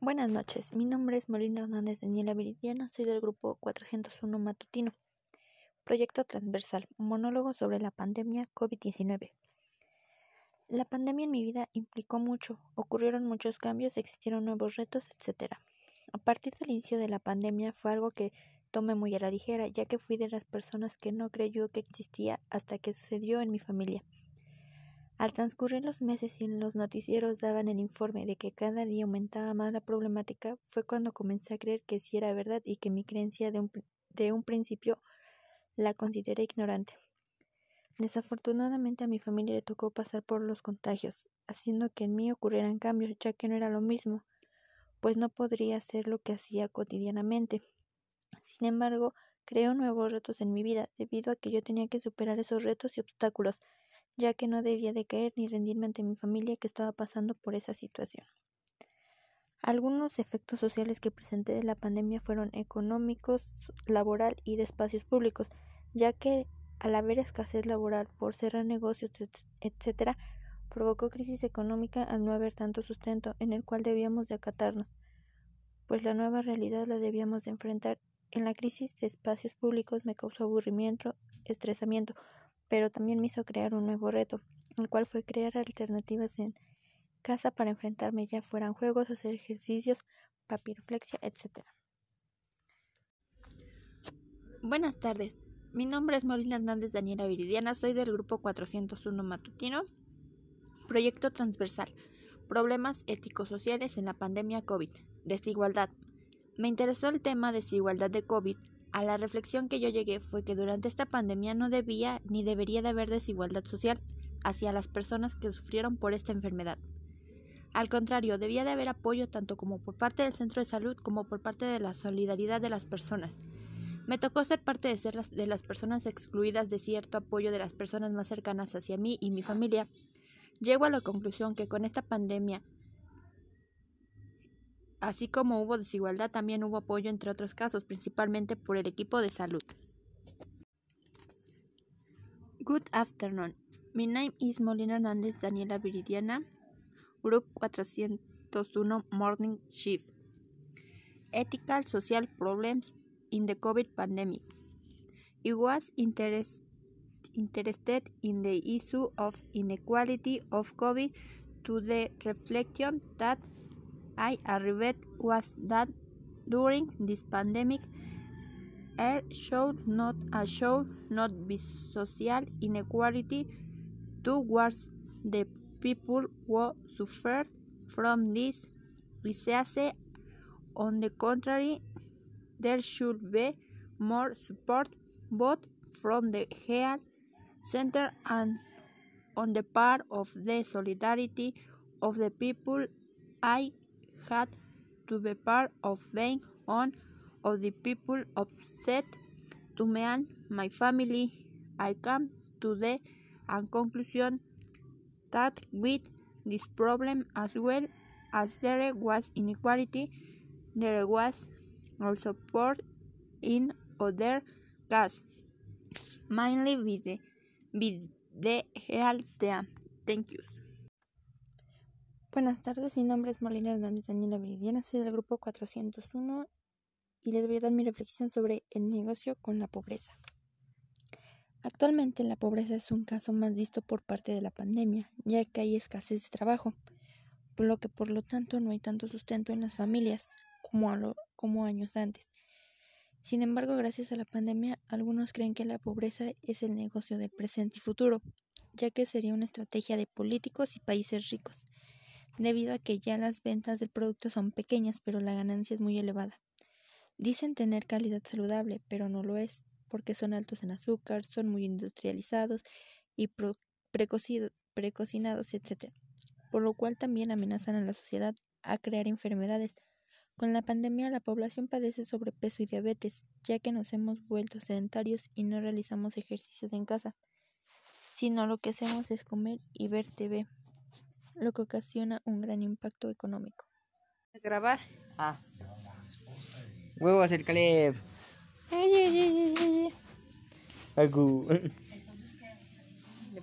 Buenas noches, mi nombre es Molina Hernández Daniela Viridiana, soy del grupo 401 Matutino. Proyecto transversal, monólogo sobre la pandemia COVID-19. La pandemia en mi vida implicó mucho, ocurrieron muchos cambios, existieron nuevos retos, etc. A partir del inicio de la pandemia fue algo que tomé muy a la ligera, ya que fui de las personas que no creyó que existía hasta que sucedió en mi familia. Al transcurrir los meses y los noticieros daban el informe de que cada día aumentaba más la problemática, fue cuando comencé a creer que sí era verdad y que mi creencia de un, de un principio la consideré ignorante. Desafortunadamente a mi familia le tocó pasar por los contagios, haciendo que en mí ocurrieran cambios, ya que no era lo mismo, pues no podría hacer lo que hacía cotidianamente. Sin embargo, creo nuevos retos en mi vida, debido a que yo tenía que superar esos retos y obstáculos, ya que no debía de caer ni rendirme ante mi familia que estaba pasando por esa situación. Algunos efectos sociales que presenté de la pandemia fueron económicos, laboral y de espacios públicos, ya que al haber escasez laboral por cerrar negocios, etc., provocó crisis económica al no haber tanto sustento en el cual debíamos de acatarnos, pues la nueva realidad la debíamos de enfrentar. En la crisis de espacios públicos me causó aburrimiento, estresamiento, pero también me hizo crear un nuevo reto, el cual fue crear alternativas en casa para enfrentarme ya fueran juegos, hacer ejercicios, papiroflexia, etc. Buenas tardes, mi nombre es Molina Hernández Daniela Viridiana, soy del grupo 401 Matutino, proyecto transversal, problemas éticos sociales en la pandemia COVID, desigualdad. Me interesó el tema desigualdad de COVID a la reflexión que yo llegué fue que durante esta pandemia no debía ni debería de haber desigualdad social hacia las personas que sufrieron por esta enfermedad. Al contrario, debía de haber apoyo tanto como por parte del centro de salud como por parte de la solidaridad de las personas. Me tocó ser parte de, ser las, de las personas excluidas de cierto apoyo de las personas más cercanas hacia mí y mi familia. Llego a la conclusión que con esta pandemia Así como hubo desigualdad, también hubo apoyo entre otros casos, principalmente por el equipo de salud. Good afternoon. My name is Molina Hernandez Daniela Viridiana, Group 401 Morning Shift. Ethical Social Problems in the COVID Pandemic. I was interest, interested in the issue of inequality of COVID to the reflection that I arrived was that during this pandemic, air should not a should not be social inequality towards the people who suffered from this disease. On the contrary, there should be more support both from the health center and on the part of the solidarity of the people I had to be part of being one of the people upset to me and my family. I come to the conclusion that with this problem as well as there was inequality, there was also support in other cases, mainly with the, with the health. Thank you. Buenas tardes, mi nombre es Molina Hernández Daniela Viridiana, soy del grupo 401 y les voy a dar mi reflexión sobre el negocio con la pobreza. Actualmente la pobreza es un caso más visto por parte de la pandemia, ya que hay escasez de trabajo, por lo que por lo tanto no hay tanto sustento en las familias como, como años antes. Sin embargo, gracias a la pandemia, algunos creen que la pobreza es el negocio del presente y futuro, ya que sería una estrategia de políticos y países ricos debido a que ya las ventas del producto son pequeñas, pero la ganancia es muy elevada. Dicen tener calidad saludable, pero no lo es, porque son altos en azúcar, son muy industrializados y precocinados, etc. Por lo cual también amenazan a la sociedad a crear enfermedades. Con la pandemia la población padece sobrepeso y diabetes, ya que nos hemos vuelto sedentarios y no realizamos ejercicios en casa, sino lo que hacemos es comer y ver TV lo que ocasiona un gran impacto económico. Grabar. Ah. Huevos el Caleb. Ay, ay, ay, ay.